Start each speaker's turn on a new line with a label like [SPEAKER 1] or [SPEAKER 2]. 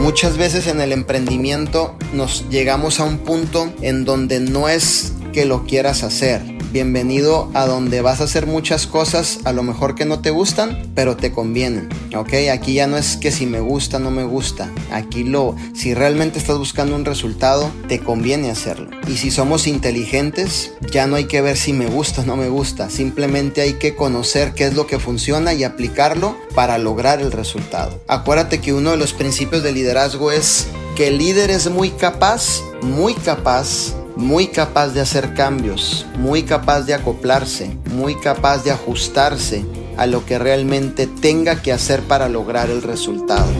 [SPEAKER 1] Muchas veces en el emprendimiento nos llegamos a un punto en donde no es que lo quieras hacer. Bienvenido a donde vas a hacer muchas cosas a lo mejor que no te gustan, pero te convienen. ¿Ok? Aquí ya no es que si me gusta, no me gusta. Aquí lo, si realmente estás buscando un resultado, te conviene hacerlo. Y si somos inteligentes, ya no hay que ver si me gusta o no me gusta. Simplemente hay que conocer qué es lo que funciona y aplicarlo para lograr el resultado. Acuérdate que uno de los principios de liderazgo es que el líder es muy capaz, muy capaz muy capaz de hacer cambios, muy capaz de acoplarse, muy capaz de ajustarse a lo que realmente tenga que hacer para lograr el resultado.